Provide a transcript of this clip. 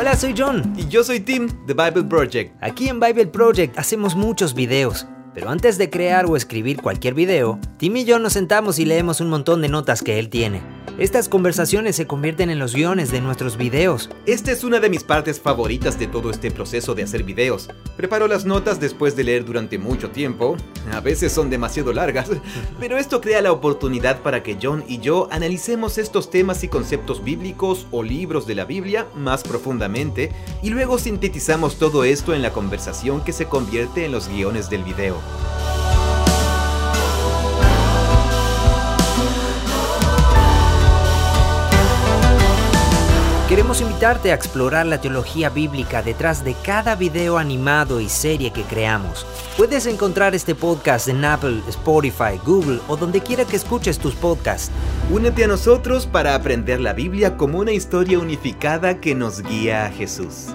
Hola, soy John. Y yo soy Tim, de Bible Project. Aquí en Bible Project hacemos muchos videos. Pero antes de crear o escribir cualquier video, Tim y yo nos sentamos y leemos un montón de notas que él tiene. Estas conversaciones se convierten en los guiones de nuestros videos. Esta es una de mis partes favoritas de todo este proceso de hacer videos. Preparo las notas después de leer durante mucho tiempo. A veces son demasiado largas, pero esto crea la oportunidad para que John y yo analicemos estos temas y conceptos bíblicos o libros de la Biblia más profundamente y luego sintetizamos todo esto en la conversación que se convierte en los guiones del video. Invitarte a explorar la teología bíblica detrás de cada video animado y serie que creamos. Puedes encontrar este podcast en Apple, Spotify, Google o donde quiera que escuches tus podcasts. Únete a nosotros para aprender la Biblia como una historia unificada que nos guía a Jesús.